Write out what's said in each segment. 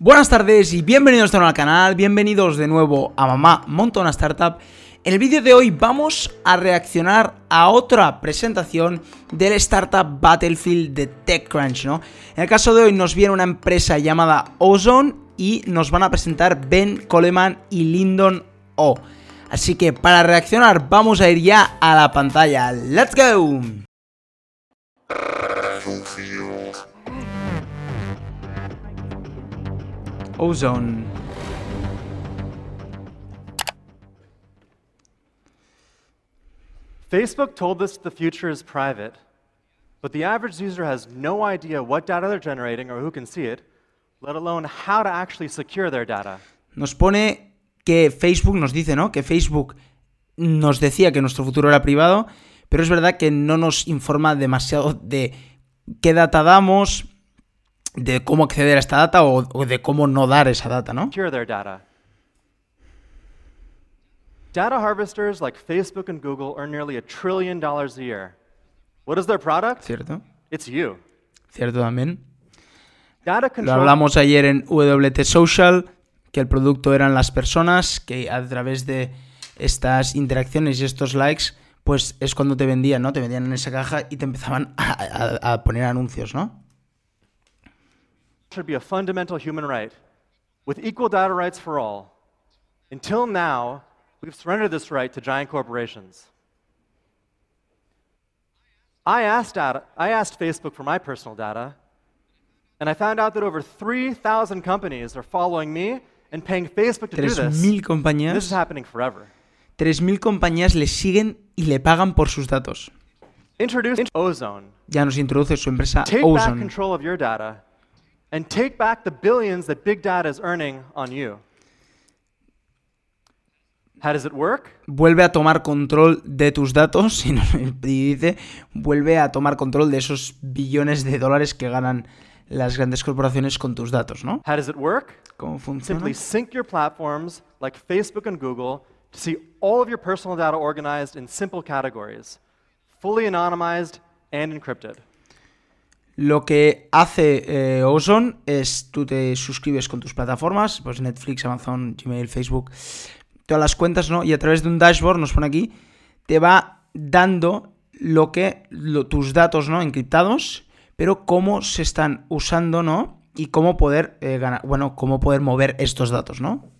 Buenas tardes y bienvenidos de nuevo al canal, bienvenidos de nuevo a Mamá Monta una Startup. En el vídeo de hoy vamos a reaccionar a otra presentación del Startup Battlefield de TechCrunch, ¿no? En el caso de hoy nos viene una empresa llamada Ozone y nos van a presentar Ben Coleman y Lyndon O. Así que para reaccionar vamos a ir ya a la pantalla. ¡Let's go! Ozone. Facebook told us the future is private, but the average user has no idea what data they're generating or who can see it, let alone how to actually secure their data. Nos pone que Facebook nos dice, ¿no? Que Facebook nos decía que nuestro futuro era privado, pero es verdad que no nos informa demasiado de qué data damos, de cómo acceder a esta data o, o de cómo no dar esa data, ¿no? Data. Harvesters like Facebook and Google earn nearly a trillion dollars a year. What is their product? ¿Cierto? It's you. ¿Cierto también? Data Lo hablamos ayer en WT Social, que el producto eran las personas, que a través de estas interacciones y estos likes, pues es cuando te vendían, ¿no? Te vendían en esa caja y te empezaban a, a- a poner anuncios, ¿no? Should be a fundamental human right, with equal data rights for all. Until now, we've surrendered this right to giant corporations. I asked, data, I asked Facebook for my personal data, and I found out that over 3,000 companies are following me and paying Facebook to do this. 3.000 This is happening forever. 3.000 compañías le siguen y le pagan por sus datos. Introduce Ozone. Ya nos introduce su empresa Take back control of your data and take back the billions that big data is earning on you. How does it work? Vuelve a tomar control de tus datos y, y dice, vuelve a tomar control de esos billones de dólares que ganan las grandes corporaciones con tus datos, ¿no? How does it work? ¿Cómo funciona? Simply sync your platforms like Facebook and Google to see all of your personal data organized in simple categories, fully anonymized and encrypted. Lo que hace eh, Ozone es tú te suscribes con tus plataformas, pues Netflix, Amazon, Gmail, Facebook, todas las cuentas, ¿no? Y a través de un dashboard, nos pone aquí, te va dando lo que tus datos, ¿no? Encriptados, pero cómo se están usando, ¿no? Y cómo poder eh, ganar, bueno, cómo poder mover estos datos, ¿no?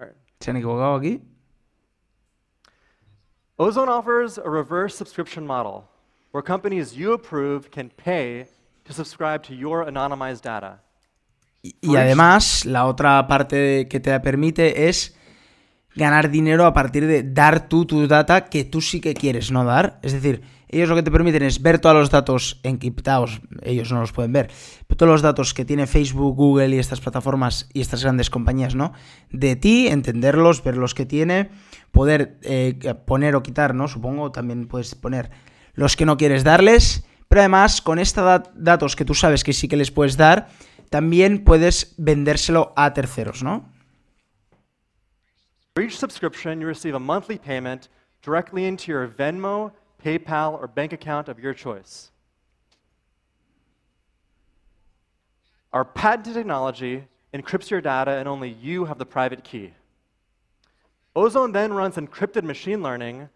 Sorry. Se han equivocado aquí. Ozone offers a reverse subscription model where companies you approve can pay to subscribe to your anonymized data. Y, y además, la otra parte que te permite es ganar dinero a partir de dar tú tu data que tú sí que quieres no dar. Es decir, ellos lo que te permiten es ver todos los datos encriptados, ellos no los pueden ver, pero todos los datos que tiene Facebook, Google y estas plataformas y estas grandes compañías, ¿no? De ti, entenderlos, ver los que tiene, poder eh, poner o quitar, ¿no? Supongo también puedes poner los que no quieres darles, pero además con estos datos que tú sabes que sí que les puedes dar, también puedes vendérselo a terceros, ¿no? For each subscription, you receive a monthly payment directly into your Venmo, PayPal, or bank account of your choice. Our patented technology encrypts your data, and only you have the private key. Ozone then runs encrypted machine learning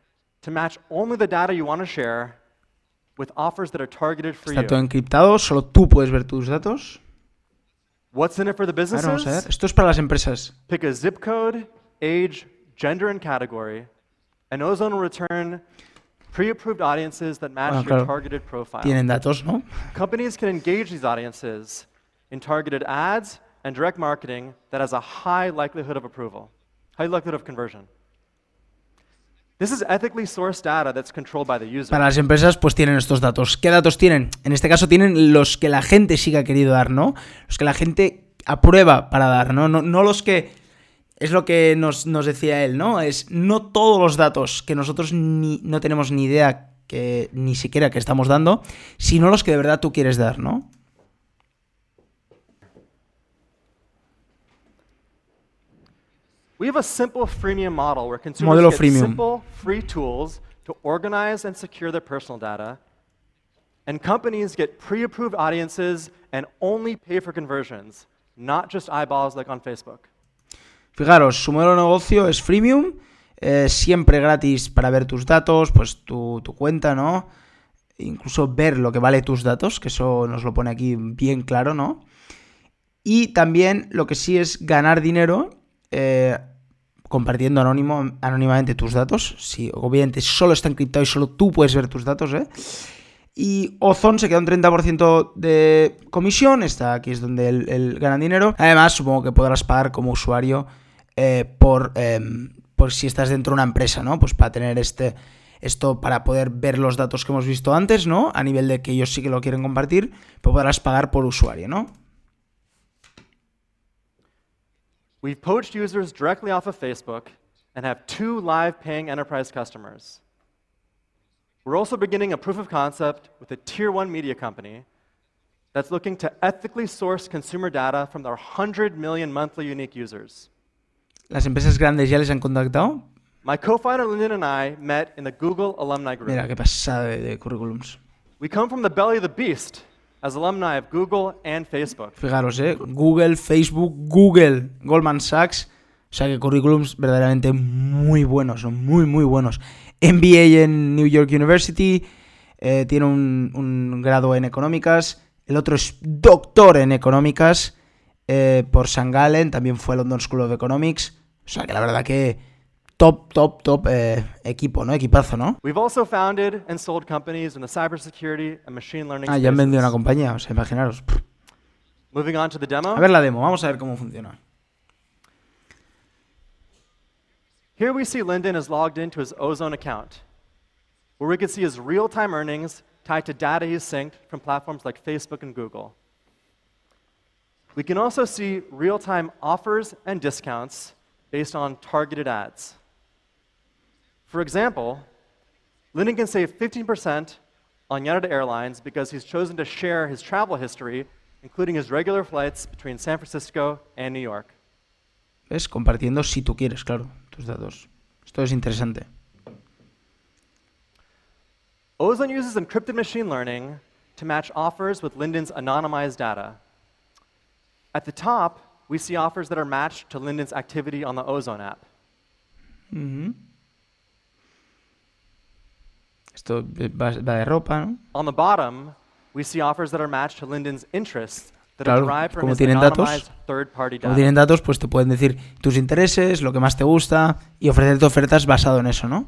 to match only the data you want to share with offers that are targeted for Está you. todo encriptado, solo tú puedes ver tus datos. What's in it for the Ahora vamos a ver. businesses? Esto es para las empresas. Pick a zip code, age, gender, and category, and Ozone will return pre-approved audiences that match Bueno, your targeted profile. Tienen datos, ¿no? Companies can engage these audiences in targeted ads and direct marketing that has a high likelihood of approval, high likelihood of conversion. This is ethically sourced data that's controlled by the user. Para las empresas, pues tienen estos datos. ¿Qué datos tienen? En este caso tienen los que la gente sí que ha querido dar, ¿no? Los que la gente aprueba para dar, ¿no? No, no los que Es lo que nos, nos decía él, ¿no? Es no todos los datos que nosotros ni, no tenemos ni idea que ni siquiera que estamos dando, sino los que de verdad tú quieres dar, ¿no? We have a simple freemium model where consumers Modelo get freemium. simple, free tools to organize and secure their personal data, and companies get pre-approved audiences and only pay for conversions, not just eyeballs like on Facebook. Fijaros, su modelo de negocio es freemium, eh, siempre gratis para ver tus datos, pues tu, cuenta, ¿no? Incluso ver lo que vale tus datos, que eso nos lo pone aquí bien claro, ¿no? Y también lo que sí es ganar dinero eh, compartiendo anónimo, anónimamente tus datos. Si obviamente solo está encriptado y solo tú puedes ver tus datos, ¿eh? Y Ozone se queda un 30% de comisión. Está aquí es donde él, él gana dinero. Además, supongo que podrás pagar como usuario eh, por, eh, por si estás dentro de una empresa, ¿no? Pues para tener este esto para poder ver los datos que hemos visto antes, ¿no? A nivel de que ellos sí que lo quieren compartir, pero podrás pagar por usuario, ¿no? We've poached users directly off of Facebook and have two live paying enterprise customers. We're also beginning a proof of concept with a tier one media company that's looking to ethically source consumer data from their 100 million monthly unique users. Las empresas grandes ya les han contactado. My co founder Lyndon and I met in the Google Alumni Group. Mira qué pasada de, de currículums. We come from the belly of the beast as alumni of Google and Facebook. Fijaros, ¿eh? Google, Facebook, Google, Goldman Sachs. O sea que currículums verdaderamente muy buenos, son muy, muy buenos. MBA en New York University, eh, tiene un, un grado en económicas, el otro es doctor en económicas eh, por St. Gallen, también fue London School of Economics. O sea que la verdad que top, top, top eh, equipo, ¿no? Equipazo, ¿no? We've also founded and sold companies in the cybersecurity and machine learning Ah, ya han vendido una compañía, o sea, imaginaros. Moving on to the demo. A ver la demo, vamos a ver cómo funciona. Here we see Lyndon is logged into his Ozone account, where we can see his real time earnings tied to data he's synced from platforms like Facebook and Google. We can also see real time offers and discounts based on targeted ads. For example, Lyndon can save 15% on United Airlines because he's chosen to share his travel history, including his regular flights between San Francisco and New York. ¿Ves? Compartiendo si tú quieres, claro, tus datos. Esto es interesante. Ozone uses encrypted machine learning to match offers with Lyndon's anonymized data. At the top, we see offers that are matched to Linden's activity on the Ozone app. Mm-hmm. Esto va, va de ropa, ¿no? On the bottom, we see offers that are matched to Linden's interests that Claro, are derived from como his tienen datos, third-party Como data. tienen datos, pues te pueden decir tus intereses, lo que más te gusta y ofrecerte ofertas basado en eso, ¿no?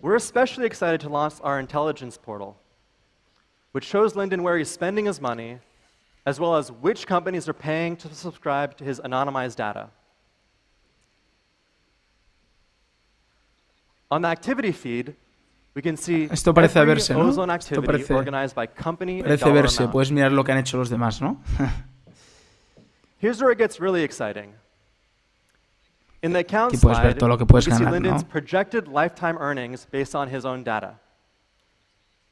We're especially excited to launch our intelligence portal, which shows Linden where he's spending his money, as well as which companies are paying to subscribe to his anonymized data. On the activity feed, we can see Esto parece verse, ¿no? Esto parece- organized by company and Parece verse, puedes mirar lo que han hecho los demás, ¿no? Here's where it gets really exciting. In the account Aquí puedes ver slide, todo lo que you puedes can see ganar, Lyndon's ¿no? projected lifetime earnings based on his own data,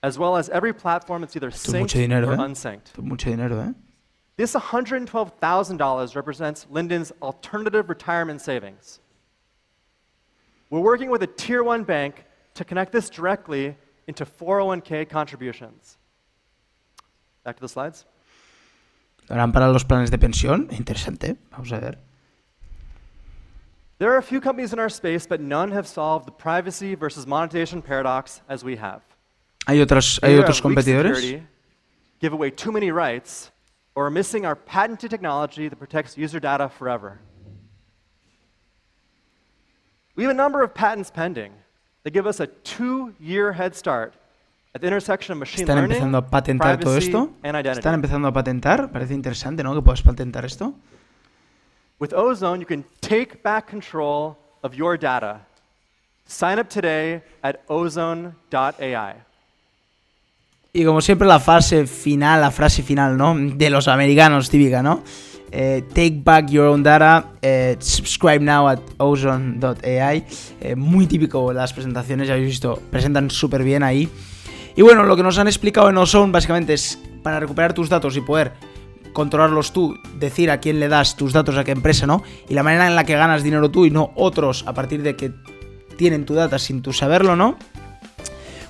as well as every platform that's either synced dinero, or ¿eh? unsynced. Esto es mucho dinero, ¿eh? This $112,000 represents Lyndon's alternative retirement savings. We're working with a tier one bank to connect this directly into 401k contributions. Back to the slides. Lo harán para los planes de pensión. Interesante. Vamos a ver. There are a few companies in our space, but none have solved the privacy versus monetization paradox as we have. ¿Hay otros, hay competidores? give away too many rights, or are missing our patented technology that protects user data forever. We have a number of patents pending that give us a two-year head start at the intersection of machine ¿Están learning, empezando a patentar todo esto? and identity. ¿Están empezando a patentar? Parece interesante, ¿no? Que puedas patentar esto. With Ozone, you can take back control of your data. Sign up today at ozone.ai. Y como siempre la fase final, la frase final, ¿no? De los americanos, típica, ¿no? Eh, take back your own data, eh, subscribe now at ozone.ai. Eh, muy típico las presentaciones, ya habéis visto, presentan súper bien ahí. Y bueno, lo que nos han explicado en Ozone básicamente es para recuperar tus datos y poder controlarlos tú, decir a quién le das tus datos a qué empresa, ¿no? Y la manera en la que ganas dinero tú y no otros a partir de que tienen tu data sin tú saberlo, ¿no?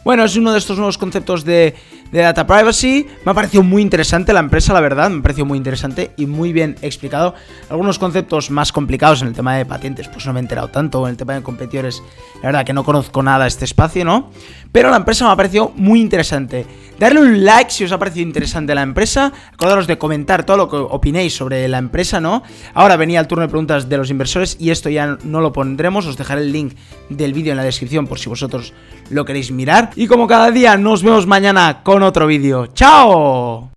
Bueno, es uno de estos nuevos conceptos de, data privacy. Me ha parecido muy interesante la empresa, la verdad. Me ha parecido muy interesante y muy bien explicado. Algunos conceptos más complicados en el tema de patentes, pues no me he enterado tanto. En el tema de competidores, la verdad que no conozco nada este espacio, ¿no? Pero la empresa me ha parecido muy interesante. Darle un like si os ha parecido interesante la empresa. Acordaros de comentar todo lo que opinéis sobre la empresa, ¿no? Ahora venía el turno de preguntas de los inversores y esto ya no lo pondremos. Os dejaré el link del vídeo en la descripción por si vosotros lo queréis mirar. Y como cada día, nos vemos mañana con otro vídeo. ¡Chao!